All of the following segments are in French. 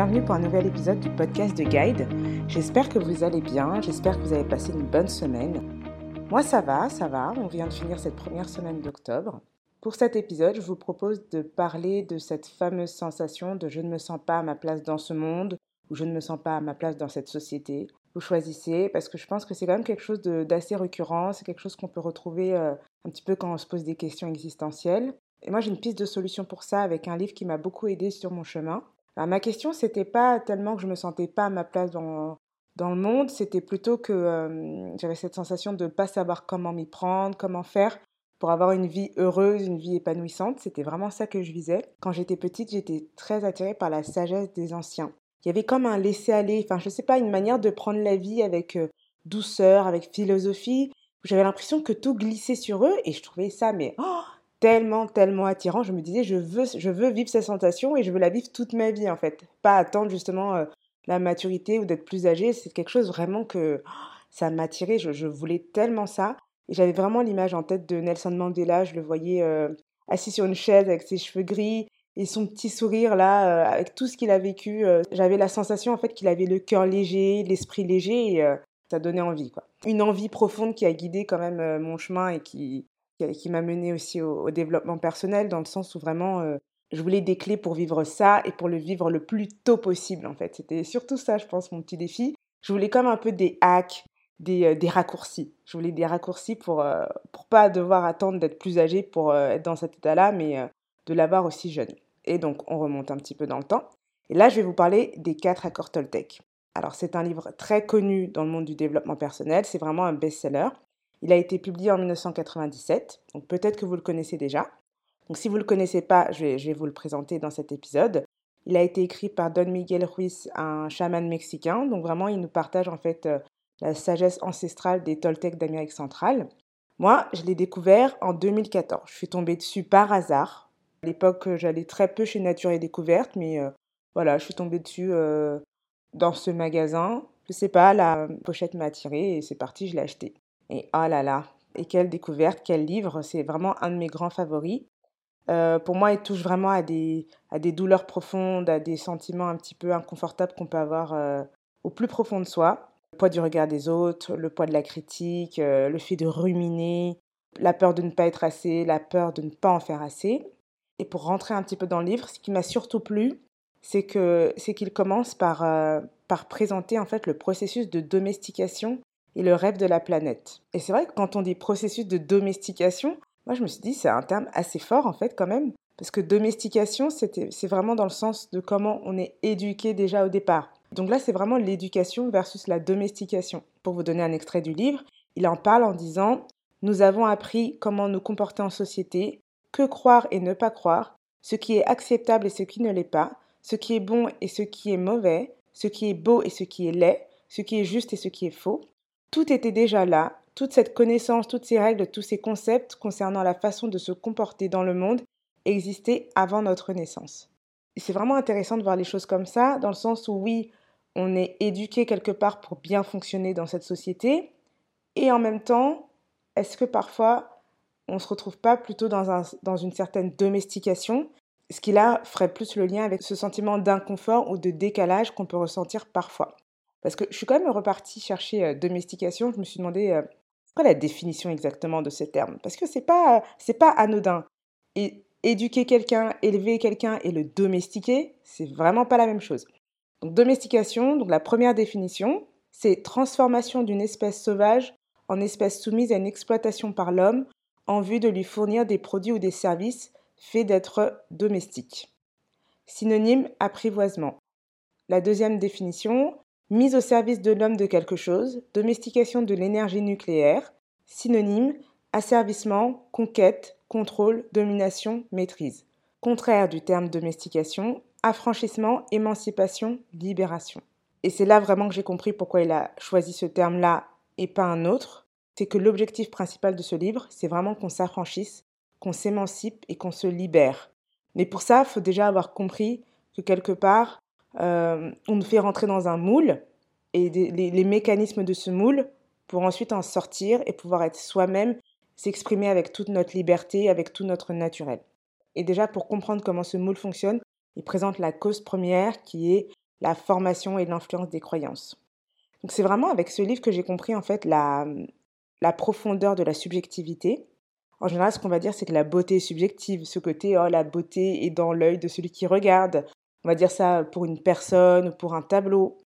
bienvenue pour un nouvel épisode du podcast de Guide. J'espère que vous allez bien, j'espère que vous avez passé une bonne semaine. Moi ça va, ça va, on vient de finir cette première semaine d'octobre. Pour cet épisode, je vous propose de parler de cette fameuse sensation de je ne me sens pas à ma place dans ce monde ou je ne me sens pas à ma place dans cette société. Vous choisissez parce que je pense que c'est quand même quelque chose d'assez récurrent, c'est quelque chose qu'on peut retrouver euh, un petit peu quand on se pose des questions existentielles. Et moi, j'ai une piste de solution pour ça avec un livre qui m'a beaucoup aidé sur mon chemin. Alors, ma question, c'était pas tellement que je me sentais pas à ma place dans, dans le monde, c'était plutôt que j'avais cette sensation de ne pas savoir comment m'y prendre, comment faire pour avoir une vie heureuse, une vie épanouissante. C'était vraiment ça que je visais. Quand j'étais petite, j'étais très attirée par la sagesse des anciens. Il y avait comme un laisser-aller, enfin, je sais pas, une manière de prendre la vie avec douceur, avec philosophie. J'avais l'impression que tout glissait sur eux et je trouvais ça, mais oh, tellement, tellement attirant. Je me disais, je veux, je veux vivre cette sensation et je veux la vivre toute ma vie, en fait. Pas attendre justement euh, la maturité ou d'être plus âgé. C'est quelque chose vraiment que oh, ça m'attirait. Je, je, voulais tellement ça. Et j'avais vraiment l'image en tête de Nelson Mandela. Je le voyais euh, assis sur une chaise avec ses cheveux gris et son petit sourire là, euh, avec tout ce qu'il a vécu. j'avais la sensation en fait qu'il avait le cœur léger, l'esprit léger et ça donnait envie, quoi. Une envie profonde qui a guidé quand même mon chemin et qui, qui m'a mené aussi au, développement personnel, dans le sens où vraiment euh, je voulais des clés pour vivre ça et pour le vivre le plus tôt possible en fait. C'était surtout ça, je pense, mon petit défi. Je voulais comme un peu des hacks, des, euh, des raccourcis. Je voulais des raccourcis pour euh, pas devoir attendre d'être plus âgé pour être dans cet état-là, mais de l'avoir aussi jeune. Et donc on remonte un petit peu dans le temps. Et là, je vais vous parler des quatre accords Toltec. Alors c'est un livre très connu dans le monde du développement personnel, c'est vraiment un best-seller. Il a été publié en 1997, donc peut-être que vous le connaissez déjà. Donc si vous ne le connaissez pas, je vais, vous le présenter dans cet épisode. Il a été écrit par Don Miguel Ruiz, un chaman mexicain. Donc vraiment, il nous partage en fait euh, la sagesse ancestrale des Toltecs d'Amérique centrale. Moi, je l'ai découvert en 2014. Je suis tombée dessus par hasard. À l'époque, j'allais très peu chez Nature et Découverte, mais euh, voilà, je suis tombée dessus euh, dans ce magasin. Je sais pas, la pochette m'a attirée et c'est parti, je l'ai acheté. Et oh là là, et quelle découverte, quel livre, c'est vraiment un de mes grands favoris. Euh, pour moi, il touche vraiment à des, à des douleurs profondes, à des sentiments un petit peu inconfortables qu'on peut avoir euh, au plus profond de soi. Le poids du regard des autres, le poids de la critique, euh, le fait de ruminer, la peur de ne pas être assez, la peur de ne pas en faire assez. Et pour rentrer un petit peu dans le livre, ce qui m'a surtout plu, c'est qu'il commence par, par présenter en fait le processus de domestication et le rêve de la planète. Et c'est vrai que quand on dit processus de domestication, moi je me suis dit c'est un terme assez fort en fait quand même, parce que domestication c'est vraiment dans le sens de comment on est éduqué déjà au départ. Donc là c'est vraiment l'éducation versus la domestication. Pour vous donner un extrait du livre, il en parle en disant Nous avons appris comment nous comporter en société, que croire et ne pas croire, ce qui est acceptable et ce qui ne l'est pas, ce qui est bon et ce qui est mauvais, ce qui est beau et ce qui est laid, ce qui est juste et ce qui est faux, tout était déjà là, toute cette connaissance, toutes ces règles, tous ces concepts concernant la façon de se comporter dans le monde existaient avant notre naissance. C'est vraiment intéressant de voir les choses comme ça, dans le sens où oui, on est éduqué quelque part pour bien fonctionner dans cette société, et en même temps, est-ce que parfois on ne se retrouve pas plutôt dans, dans une certaine domestication, ce qui là ferait plus le lien avec ce sentiment d'inconfort ou de décalage qu'on peut ressentir parfois? Parce que je suis quand même repartie chercher euh, domestication. Je me suis demandé euh, quoi la définition exactement de ce terme? Parce que c'est pas c'est pas anodin. Éduquer quelqu'un, élever quelqu'un et le domestiquer, c'est vraiment pas la même chose. Donc domestication, donc la première définition, c'est transformation d'une espèce sauvage en espèce soumise à une exploitation par l'homme en vue de lui fournir des produits ou des services faits d'être domestiques. Synonyme apprivoisement. La deuxième définition, mise au service de l'homme de quelque chose, domestication de l'énergie nucléaire, synonyme, asservissement, conquête, contrôle, domination, maîtrise. Contraire du terme domestication, affranchissement, émancipation, libération. Et c'est là vraiment que j'ai compris pourquoi il a choisi ce terme-là et pas un autre. C'est que l'objectif principal de ce livre, c'est vraiment qu'on s'affranchisse, qu'on s'émancipe et qu'on se libère. Mais pour ça, il faut déjà avoir compris que quelque part, on nous fait rentrer dans un moule et les, mécanismes de ce moule pour ensuite en sortir et pouvoir être soi-même, s'exprimer avec toute notre liberté, avec tout notre naturel. Et déjà, pour comprendre comment ce moule fonctionne, il présente la cause première qui est la formation et l'influence des croyances. Donc c'est vraiment avec ce livre que j'ai compris en fait la, la profondeur de la subjectivité. En général, ce qu'on va dire, c'est que la beauté est subjective. Ce côté, oh, la beauté est dans l'œil de celui qui regarde. On va dire ça pour une personne ou pour un tableau.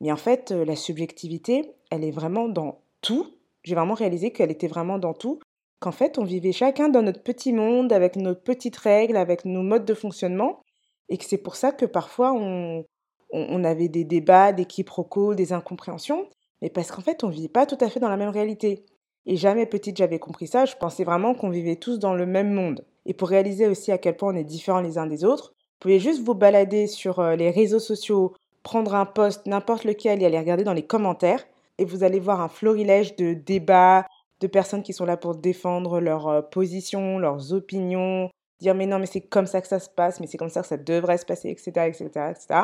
Mais en fait, euh, la subjectivité, elle est vraiment dans tout. J'ai vraiment réalisé qu'elle était vraiment dans tout. Qu'en fait, on vivait chacun dans notre petit monde, avec nos petites règles, avec nos modes de fonctionnement. Et que c'est pour ça que parfois, on, on, avait des débats, des quiproquos, des incompréhensions. Mais parce qu'en fait, on ne vit pas tout à fait dans la même réalité. Et jamais petite, j'avais compris ça. Je pensais vraiment qu'on vivait tous dans le même monde. Et pour réaliser aussi à quel point on est différents les uns des autres, vous pouvez juste vous balader sur euh, les réseaux sociaux, prendre un post, n'importe lequel, et aller regarder dans les commentaires. Et vous allez voir un florilège de débats, de personnes qui sont là pour défendre leurs euh, positions, leurs opinions, dire mais non, mais c'est comme ça que ça se passe, mais c'est comme ça que ça devrait se passer, etc., etc., etc.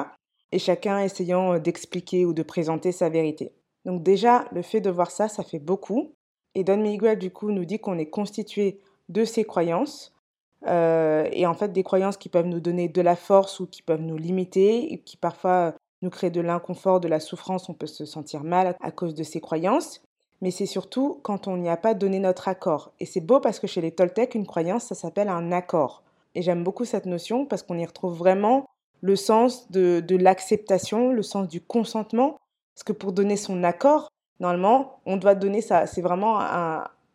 Et chacun essayant euh, d'expliquer ou de présenter sa vérité. Donc déjà, le fait de voir ça, ça fait beaucoup. Et Don Miguel, du coup, nous dit qu'on est constitué de ses croyances. Euh, et en fait, des croyances qui peuvent nous donner de la force ou qui peuvent nous limiter, qui parfois nous créent de l'inconfort, de la souffrance, on peut se sentir mal à cause de ces croyances. Mais c'est surtout quand on n'y a pas donné notre accord. Et c'est beau parce que chez les Toltecs, une croyance, ça s'appelle un accord. Et j'aime beaucoup cette notion parce qu'on y retrouve vraiment le sens de, l'acceptation, le sens du consentement. Parce que pour donner son accord, normalement, on doit donner ça. C'est vraiment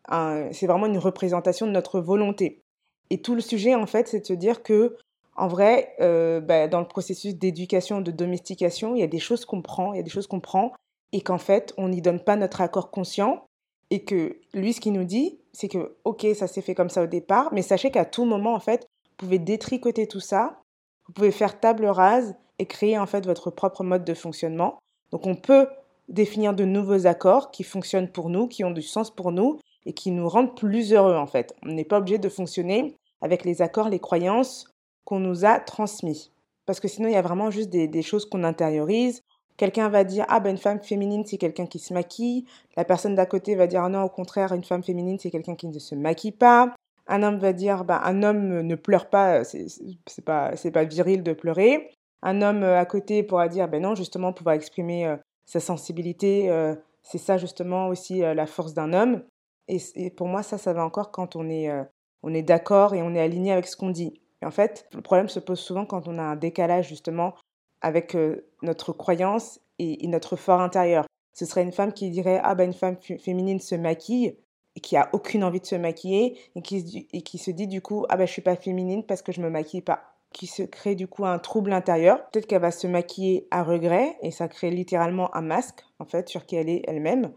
une représentation de notre volonté. Et tout le sujet, en fait, c'est de se dire que, en vrai, euh, bah, dans le processus d'éducation, de domestication, il y a des choses qu'on prend, il y a des choses qu'on prend, et qu'en fait, on n'y donne pas notre accord conscient. Et que lui, ce qu'il nous dit, c'est que, ok, ça s'est fait comme ça au départ, mais sachez qu'à tout moment, en fait, vous pouvez détricoter tout ça, vous pouvez faire table rase et créer en fait votre propre mode de fonctionnement. Donc on peut définir de nouveaux accords qui fonctionnent pour nous, qui ont du sens pour nous et qui nous rendent plus heureux en fait. On n'est pas obligé de fonctionner avec les accords, les croyances qu'on nous a transmis. Parce que sinon, il y a vraiment juste des, choses qu'on intériorise. Quelqu'un va dire Ah ben une femme féminine, c'est quelqu'un qui se maquille. La personne d'à côté va dire ah non, au contraire, une femme féminine, c'est quelqu'un qui ne se maquille pas. Un homme va dire bah, un homme ne pleure pas, c'est pas, pas viril de pleurer. Un homme à côté pourra dire ben non, justement, pouvoir exprimer euh, sa sensibilité, euh, c'est ça justement aussi euh, la force d'un homme. Et, pour moi, ça, ça va encore quand on est, euh, est d'accord et on est aligné avec ce qu'on dit. Et en fait, le problème se pose souvent quand on a un décalage justement avec notre croyance et, notre fort intérieur. Ce serait une femme qui dirait ah ben une femme féminine se maquille et qui a aucune envie de se maquiller et qui, se dit du coup ah ben je suis pas féminine parce que je me maquille pas qui se crée du coup un trouble intérieur. Peut-être qu'elle va se maquiller à regret et ça crée littéralement un masque en fait sur qui elle est elle-même.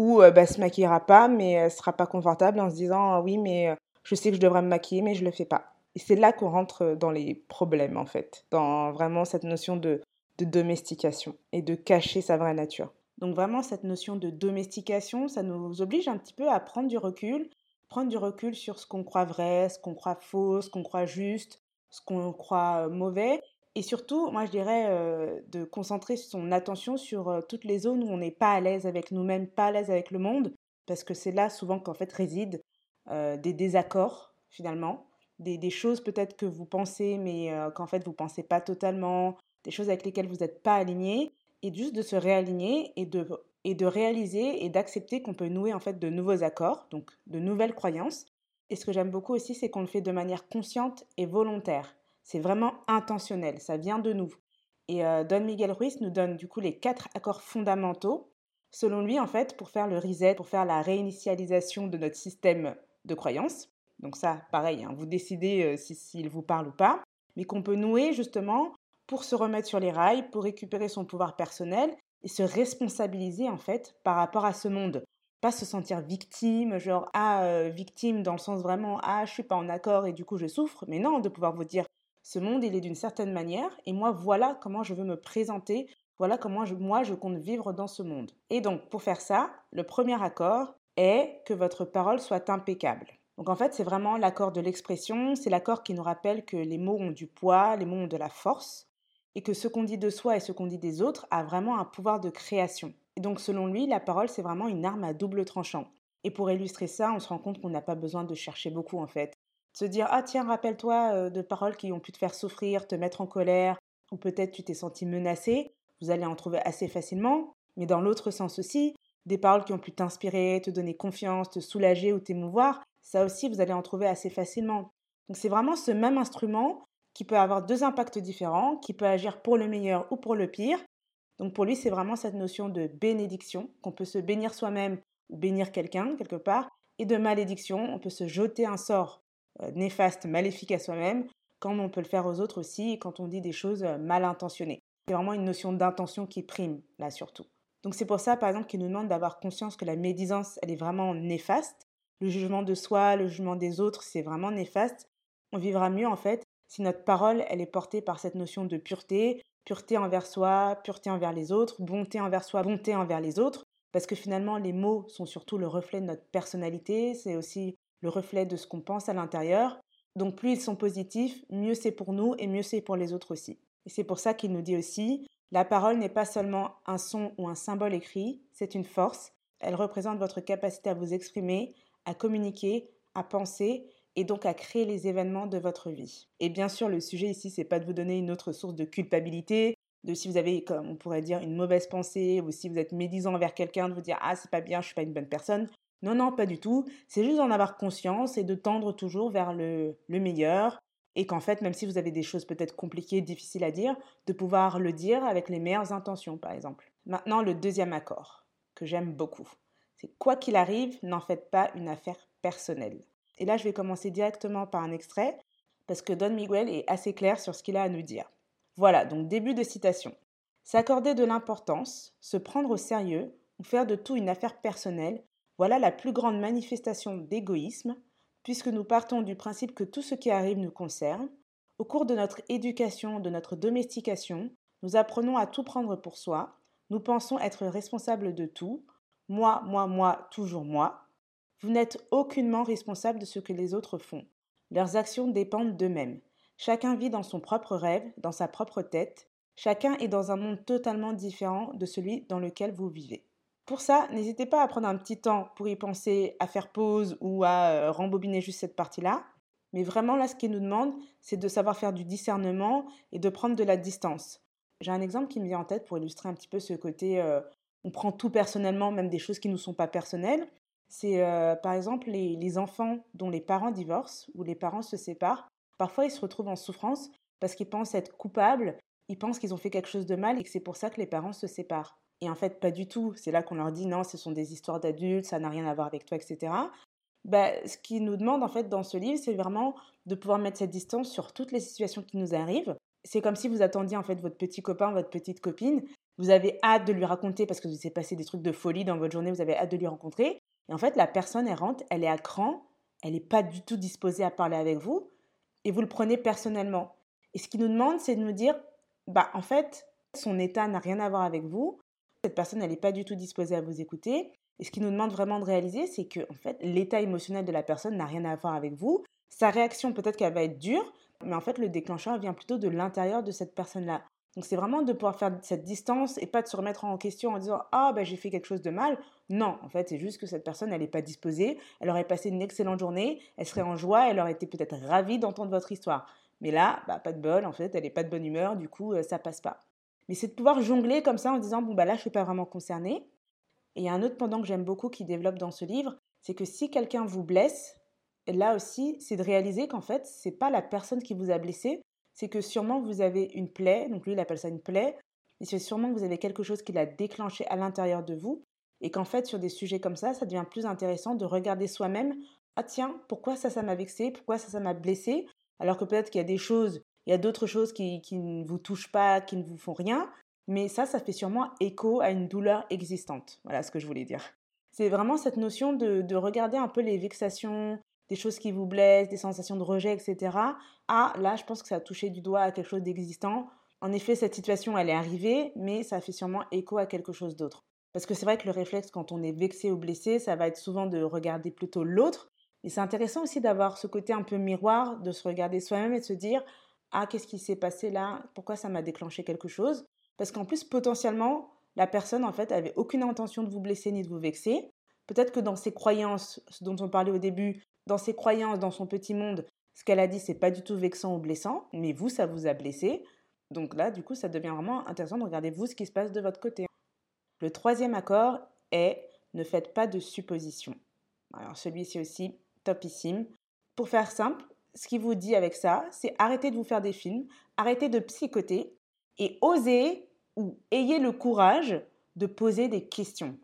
Ou euh, bah, se maquillera pas mais elle sera pas confortable en se disant ah oui mais euh, je sais que je devrais me maquiller mais je le fais pas. Et c'est là qu'on rentre dans les problèmes en fait, dans vraiment cette notion de, de domestication et de cacher sa vraie nature. Donc vraiment cette notion de domestication, ça nous oblige un petit peu à prendre du recul, prendre du recul sur ce qu'on croit vrai, ce qu'on croit faux, ce qu'on croit juste, ce qu'on croit mauvais. Et surtout, moi, je dirais de concentrer son attention sur toutes les zones où on n'est pas à l'aise avec nous-mêmes, pas à l'aise avec le monde, parce que c'est là souvent qu'en fait résident des désaccords, finalement, des, choses peut-être que vous pensez, mais qu'en fait vous ne pensez pas totalement, des choses avec lesquelles vous n'êtes pas aligné, et juste de se réaligner et de, et de réaliser et d'accepter qu'on peut nouer en fait de nouveaux accords, donc de nouvelles croyances, et ce que j'aime beaucoup aussi, c'est qu'on le fait de manière consciente et volontaire. C'est vraiment intentionnel, ça vient de nous. Et euh, Don Miguel Ruiz nous donne du coup les quatre accords fondamentaux. Selon lui, en fait, pour faire le reset, pour faire la réinitialisation de notre système de croyances. Donc ça, pareil, hein, vous décidez euh, s'il vous parle ou pas. Mais qu'on peut nouer justement pour se remettre sur les rails, pour récupérer son pouvoir personnel et se responsabiliser en fait par rapport à ce monde pas se sentir victime, genre ah euh, victime dans le sens vraiment ah je suis pas en accord et du coup je souffre, mais non de pouvoir vous dire ce monde il est d'une certaine manière et moi voilà comment je veux me présenter, voilà comment moi je compte vivre dans ce monde. Et donc pour faire ça, le premier accord est que votre parole soit impeccable. Donc en fait c'est vraiment l'accord de l'expression, c'est l'accord qui nous rappelle que les mots ont du poids, les mots ont de la force et que ce qu'on dit de soi et ce qu'on dit des autres a vraiment un pouvoir de création. Et donc selon lui, la parole, c'est vraiment une arme à double tranchant. Et pour illustrer ça, on se rend compte qu'on n'a pas besoin de chercher beaucoup en fait. Se dire, ah tiens, rappelle-toi de paroles qui ont pu te faire souffrir, te mettre en colère, ou peut-être tu t'es senti menacé, vous allez en trouver assez facilement. Mais dans l'autre sens aussi, des paroles qui ont pu t'inspirer, te donner confiance, te soulager ou t'émouvoir, ça aussi, vous allez en trouver assez facilement. Donc c'est vraiment ce même instrument qui peut avoir deux impacts différents, qui peut agir pour le meilleur ou pour le pire. Donc pour lui, c'est vraiment cette notion de bénédiction, qu'on peut se bénir soi-même ou bénir quelqu'un quelque part, et de malédiction, on peut se jeter un sort néfaste, maléfique à soi-même, comme on peut le faire aux autres aussi, quand on dit des choses euh, mal intentionnées. C'est vraiment une notion d'intention qui prime, là surtout. Donc c'est pour ça, par exemple, qu'il nous demande d'avoir conscience que la médisance, elle est vraiment néfaste. Le jugement de soi, le jugement des autres, c'est vraiment néfaste. On vivra mieux, en fait, si notre parole, elle est portée par cette notion de pureté, pureté envers soi, pureté envers les autres, bonté envers soi, bonté envers les autres, parce que finalement, les mots sont surtout le reflet de notre personnalité, c'est aussi le reflet de ce qu'on pense à l'intérieur. Donc plus ils sont positifs, mieux c'est pour nous et mieux c'est pour les autres aussi. Et c'est pour ça qu'il nous dit aussi, la parole n'est pas seulement un son ou un symbole écrit, c'est une force. Elle représente votre capacité à vous exprimer, à communiquer, à penser et donc à créer les événements de votre vie. Et bien sûr, le sujet ici, c'est pas de vous donner une autre source de culpabilité, de si vous avez, comme on pourrait dire, une mauvaise pensée, ou si vous êtes médisant envers quelqu'un, de vous dire ah c'est pas bien, je suis pas une bonne personne. Non, non, pas du tout. C'est juste d'en avoir conscience et de tendre toujours vers le, le meilleur. Et qu'en fait, même si vous avez des choses peut-être compliquées, difficiles à dire, de pouvoir le dire avec les meilleures intentions, par exemple. Maintenant, le deuxième accord, que j'aime beaucoup. C'est quoi qu'il arrive, n'en faites pas une affaire personnelle. Et là, je vais commencer directement par un extrait, parce que Don Miguel est assez clair sur ce qu'il a à nous dire. Voilà, donc début de citation. S'accorder de l'importance, se prendre au sérieux, ou faire de tout une affaire personnelle, voilà la plus grande manifestation d'égoïsme, puisque nous partons du principe que tout ce qui arrive nous concerne. Au cours de notre éducation, de notre domestication, nous apprenons à tout prendre pour soi, nous pensons être responsables de tout, moi, moi, moi, toujours moi, vous n'êtes aucunement responsable de ce que les autres font. Leurs actions dépendent d'eux-mêmes. Chacun vit dans son propre rêve, dans sa propre tête. Chacun est dans un monde totalement différent de celui dans lequel vous vivez. Pour ça, n'hésitez pas à prendre un petit temps pour y penser, à faire pause ou à euh, rembobiner juste cette partie-là. Mais vraiment, là, ce qu'il nous demande, c'est de savoir faire du discernement et de prendre de la distance. J'ai un exemple qui me vient en tête pour illustrer un petit peu ce côté euh, on prend tout personnellement, même des choses qui ne nous sont pas personnelles c'est euh, par exemple les, enfants dont les parents divorcent ou les parents se séparent. Parfois, ils se retrouvent en souffrance parce qu'ils pensent être coupables, ils pensent qu'ils ont fait quelque chose de mal et que c'est pour ça que les parents se séparent. Et en fait, pas du tout. C'est là qu'on leur dit non, ce sont des histoires d'adultes, ça n'a rien à voir avec toi, etc. Bah, ce qu'ils nous demandent en fait dans ce livre, c'est vraiment de pouvoir mettre cette distance sur toutes les situations qui nous arrivent. C'est comme si vous attendiez en fait votre petit copain, votre petite copine. Vous avez hâte de lui raconter parce que vous s'est passé des trucs de folie dans votre journée, vous avez hâte de lui rencontrer. Et en fait, la personne errante, elle est à cran, elle n'est pas du tout disposée à parler avec vous, et vous le prenez personnellement. Et ce qu'il nous demande, c'est de nous dire, bah en fait, son état n'a rien à voir avec vous, cette personne, n'est pas du tout disposée à vous écouter. Et ce qu'il nous demande vraiment de réaliser, c'est que en fait, l'état émotionnel de la personne n'a rien à voir avec vous. Sa réaction, peut-être qu'elle va être dure, mais en fait, le déclencheur vient plutôt de l'intérieur de cette personne-là. Donc c'est vraiment de pouvoir faire cette distance et pas de se remettre en question en disant ah ben j'ai fait quelque chose de mal. Non, en fait c'est juste que cette personne elle n'est pas disposée, elle aurait passé une excellente journée, elle serait en joie, elle aurait été peut-être ravie d'entendre votre histoire. Mais là, bah, pas de bol, en fait elle n'est pas de bonne humeur, du coup euh, ça passe pas. Mais c'est de pouvoir jongler comme ça en disant bon bah là je suis pas vraiment concernée. Et il y a un autre pendant que j'aime beaucoup qui développe dans ce livre, c'est que si quelqu'un vous blesse, là aussi c'est de réaliser qu'en fait c'est pas la personne qui vous a blessé, c'est que sûrement vous avez une plaie, donc lui il appelle ça une plaie, et c'est sûrement que vous avez quelque chose qui l'a déclenché à l'intérieur de vous, et qu'en fait sur des sujets comme ça, ça devient plus intéressant de regarder soi-même, ah tiens, pourquoi ça, ça m'a vexé, pourquoi ça, ça m'a blessé, alors que peut-être qu'il y a des choses, il y a d'autres choses qui, ne vous touchent pas, qui ne vous font rien, mais ça, ça fait sûrement écho à une douleur existante. Voilà ce que je voulais dire. C'est vraiment cette notion de regarder un peu les vexations, des choses qui vous blessent, des sensations de rejet, etc. Ah, là, je pense que ça a touché du doigt à quelque chose d'existant. En effet, cette situation, elle est arrivée, mais ça fait sûrement écho à quelque chose d'autre. Parce que c'est vrai que le réflexe, quand on est vexé ou blessé, ça va être souvent de regarder plutôt l'autre. Et c'est intéressant aussi d'avoir ce côté un peu miroir, de se regarder soi-même et de se dire Ah, qu'est-ce qui s'est passé là? Pourquoi ça m'a déclenché quelque chose? Parce qu'en plus, potentiellement, la personne, en fait, avait aucune intention de vous blesser ni de vous vexer. Peut-être que dans ses croyances, ce dont on parlait au début, dans ses croyances, dans son petit monde, ce qu'elle a dit, c'est pas du tout vexant ou blessant, mais vous, ça vous a blessé. Donc là, du coup, ça devient vraiment intéressant de regarder vous ce qui se passe de votre côté. Le troisième accord est ne faites pas de suppositions. Alors celui-ci aussi, topissime. Pour faire simple, ce qu'il vous dit avec ça, c'est arrêtez de vous faire des films, arrêtez de psychoter et osez ou ayez le courage de poser des questions.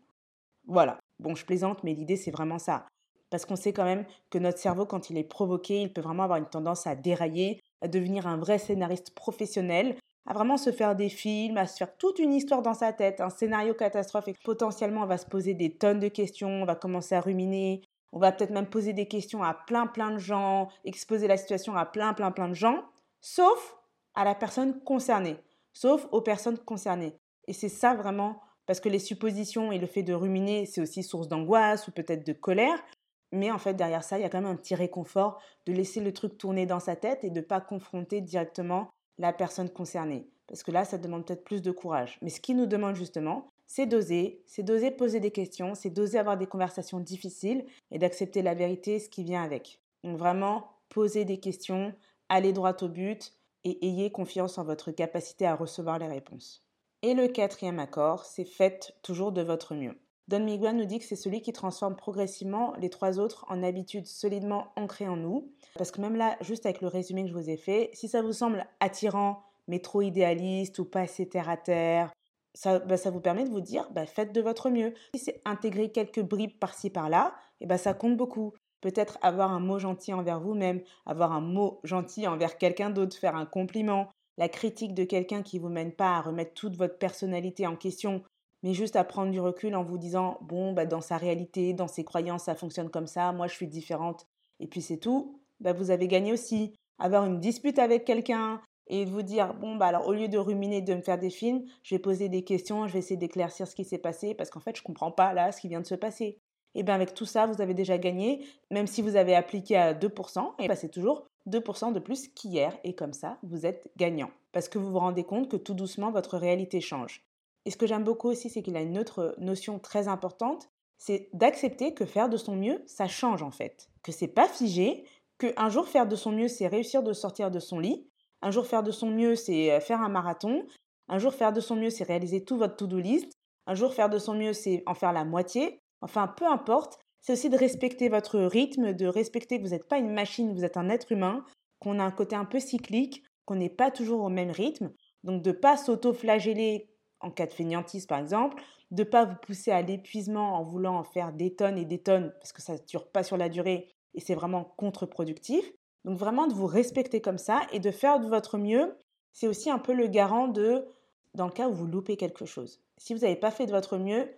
Voilà. Bon, je plaisante, mais l'idée, c'est vraiment ça. Parce qu'on sait quand même que notre cerveau, quand il est provoqué, il peut vraiment avoir une tendance à dérailler, à devenir un vrai scénariste professionnel, à vraiment se faire des films, à se faire toute une histoire dans sa tête, un scénario catastrophe, et potentiellement on va se poser des tonnes de questions, on va commencer à ruminer, on va peut-être même poser des questions à plein plein de gens, exposer la situation à plein plein plein de gens, sauf à la personne concernée, sauf aux personnes concernées. Et c'est ça vraiment, parce que les suppositions et le fait de ruminer, c'est aussi source d'angoisse ou peut-être de colère. Mais en fait, derrière ça, il y a quand même un petit réconfort de laisser le truc tourner dans sa tête et de ne pas confronter directement la personne concernée. Parce que là, ça demande peut-être plus de courage. Mais ce qui nous demande justement, c'est d'oser, c'est d'oser poser des questions, c'est d'oser avoir des conversations difficiles et d'accepter la vérité, ce qui vient avec. Donc vraiment, poser des questions, aller droit au but et ayez confiance en votre capacité à recevoir les réponses. Et le quatrième accord, c'est faites toujours de votre mieux. Don Miguel nous dit que c'est celui qui transforme progressivement les trois autres en habitudes solidement ancrées en nous. Parce que même là, juste avec le résumé que je vous ai fait, si ça vous semble attirant, mais trop idéaliste ou pas assez terre à terre, ça, bah, ça vous permet de vous dire, bah, faites de votre mieux. Si c'est intégrer quelques bribes par-ci par-là, et bah, ça compte beaucoup. Peut-être avoir un mot gentil envers vous-même, avoir un mot gentil envers quelqu'un d'autre, faire un compliment, la critique de quelqu'un qui vous mène pas à remettre toute votre personnalité en question, mais juste à prendre du recul en vous disant bon bah dans sa réalité, dans ses croyances, ça fonctionne comme ça, moi je suis différente et puis c'est tout, bah vous avez gagné aussi. Avoir une dispute avec quelqu'un et vous dire bon bah alors au lieu de ruminer de me faire des films, je vais poser des questions, je vais essayer d'éclaircir ce qui s'est passé parce qu'en fait je comprends pas là ce qui vient de se passer. Et bien avec tout ça, vous avez déjà gagné, même si vous avez appliqué à 2%, et bah c'est toujours 2% de plus qu'hier, et comme ça, vous êtes gagnant. Parce que vous vous rendez compte que tout doucement, votre réalité change. Et ce que j'aime beaucoup aussi, c'est qu'il a une autre notion très importante, c'est d'accepter que faire de son mieux, ça change en fait. Que c'est pas figé, qu'un jour faire de son mieux, c'est réussir de sortir de son lit, un jour faire de son mieux, c'est euh, faire un marathon, un jour faire de son mieux, c'est réaliser tout votre to-do list, un jour faire de son mieux, c'est en faire la moitié, enfin peu importe, c'est aussi de respecter votre rythme, de respecter que vous n'êtes pas une machine, vous êtes un être humain, qu'on a un côté un peu cyclique, qu'on n'est pas toujours au même rythme, donc de ne pas s'auto-flageller en cas de fainéantise par exemple, de ne pas vous pousser à l'épuisement en voulant en faire des tonnes et des tonnes parce que ça ne dure pas sur la durée et c'est vraiment contre-productif. Donc vraiment de vous respecter comme ça et de faire de votre mieux, c'est aussi un peu le garant de dans le cas où vous loupez quelque chose. Si vous n'avez pas fait de votre mieux,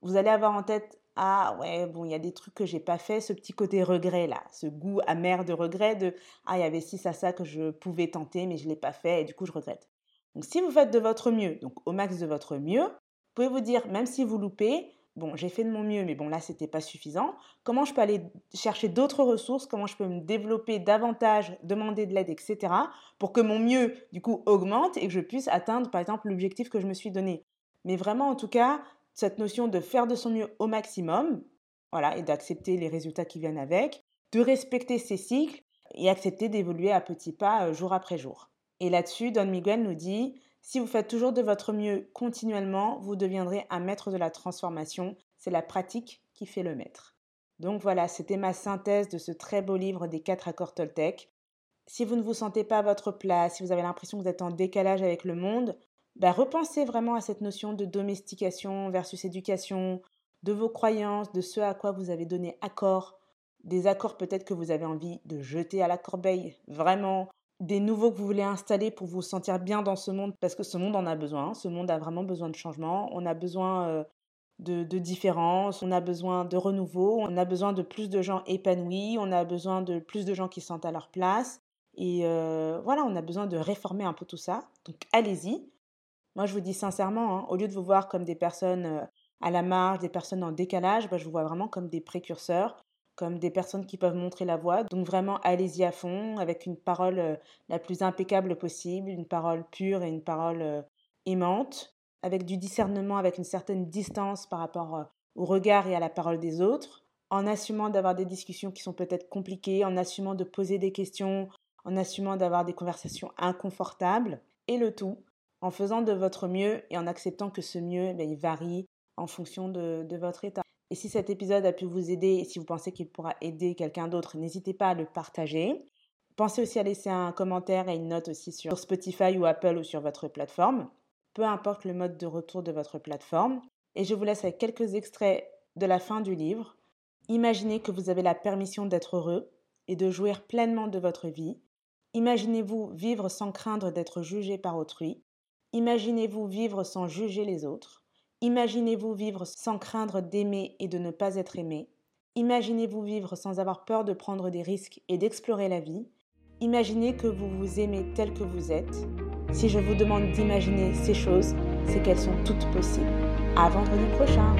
vous allez avoir en tête ah ouais, bon, il y a des trucs que j'ai pas fait, ce petit côté regret là, ce goût amer de regret de ah, il y avait ci, ça, ça que je pouvais tenter, mais je l'ai pas fait et du coup je regrette. Donc si vous faites de votre mieux, donc au max de votre mieux, vous pouvez vous dire, même si vous loupez, bon, j'ai fait de mon mieux, mais bon, là, c'était pas suffisant. Comment je peux aller chercher d'autres ressources? Comment je peux me développer davantage, demander de l'aide, etc. pour que mon mieux, du coup, augmente et que je puisse atteindre, par exemple, l'objectif que je me suis donné? Mais vraiment, en tout cas, cette notion de faire de son mieux au maximum, voilà, et d'accepter les résultats qui viennent avec, de respecter ses cycles et accepter d'évoluer à petits pas euh, jour après jour. Et là-dessus, Don Miguel nous dit, si vous faites toujours de votre mieux continuellement, vous deviendrez un maître de la transformation. C'est la pratique qui fait le maître. Donc voilà, c'était ma synthèse de ce très beau livre des quatre accords Toltec. Si vous ne vous sentez pas à votre place, si vous avez l'impression que vous êtes en décalage avec le monde, bah, repensez vraiment à cette notion de domestication versus éducation, de vos croyances, de ce à quoi vous avez donné accord, des accords peut-être que vous avez envie de jeter à la corbeille, vraiment, des nouveaux que vous voulez installer pour vous sentir bien dans ce monde, parce que ce monde en a besoin, ce monde a vraiment besoin de changement, on a besoin euh, de, de différence, on a besoin de renouveau, on a besoin de plus de gens épanouis, on a besoin de plus de gens qui sont à leur place, et euh, voilà, on a besoin de réformer un peu tout ça, donc allez-y. Moi je vous dis sincèrement, hein, au lieu de vous voir comme des personnes euh, à la marge, des personnes en décalage, bah, je vous vois vraiment comme des précurseurs, comme des personnes qui peuvent montrer la voie. Donc vraiment, allez-y à fond avec une parole euh, la plus impeccable possible, une parole pure et une parole euh, aimante, avec du discernement, avec une certaine distance par rapport euh, au regard et à la parole des autres, en assumant d'avoir des discussions qui sont peut-être compliquées, en assumant de poser des questions, en assumant d'avoir des conversations inconfortables. et le tout en faisant de votre mieux et en acceptant que ce mieux, ben, il varie en fonction de votre état. Et si cet épisode a pu vous aider et si vous pensez qu'il pourra aider quelqu'un d'autre, n'hésitez pas à le partager. Pensez aussi à laisser un commentaire et une note aussi sur Spotify ou Apple ou sur votre plateforme, peu importe le mode de retour de votre plateforme. Et je vous laisse avec quelques extraits de la fin du livre. Imaginez que vous avez la permission d'être heureux et de jouir pleinement de votre vie. Imaginez-vous vivre sans craindre d'être jugé par autrui. Imaginez-vous vivre sans juger les autres. Imaginez-vous vivre sans craindre d'aimer et de ne pas être aimé. Imaginez-vous vivre sans avoir peur de prendre des risques et d'explorer la vie. Imaginez que vous vous aimez tel que vous êtes. Si je vous demande d'imaginer ces choses, c'est qu'elles sont toutes possibles. À vendredi prochain!